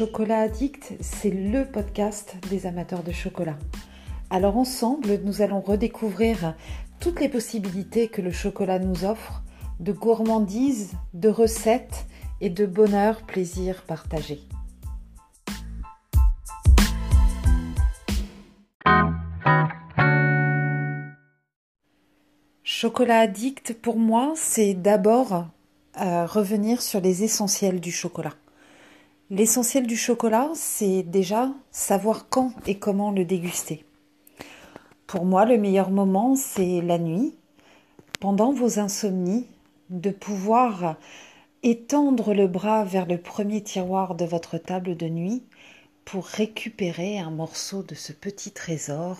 Chocolat Addict, c'est le podcast des amateurs de chocolat. Alors ensemble, nous allons redécouvrir toutes les possibilités que le chocolat nous offre, de gourmandise, de recettes et de bonheur, plaisir partagé. Chocolat addict, pour moi, c'est d'abord euh, revenir sur les essentiels du chocolat. L'essentiel du chocolat, c'est déjà savoir quand et comment le déguster. Pour moi, le meilleur moment, c'est la nuit, pendant vos insomnies, de pouvoir étendre le bras vers le premier tiroir de votre table de nuit pour récupérer un morceau de ce petit trésor,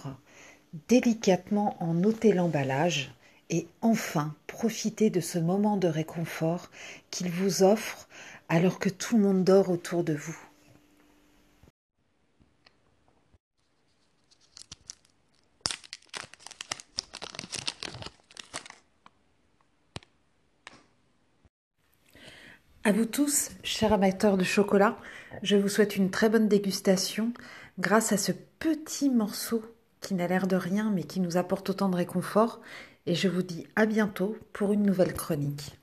délicatement en ôter l'emballage et enfin profiter de ce moment de réconfort qu'il vous offre alors que tout le monde dort autour de vous. À vous tous, chers amateurs de chocolat, je vous souhaite une très bonne dégustation grâce à ce petit morceau qui n'a l'air de rien mais qui nous apporte autant de réconfort et je vous dis à bientôt pour une nouvelle chronique.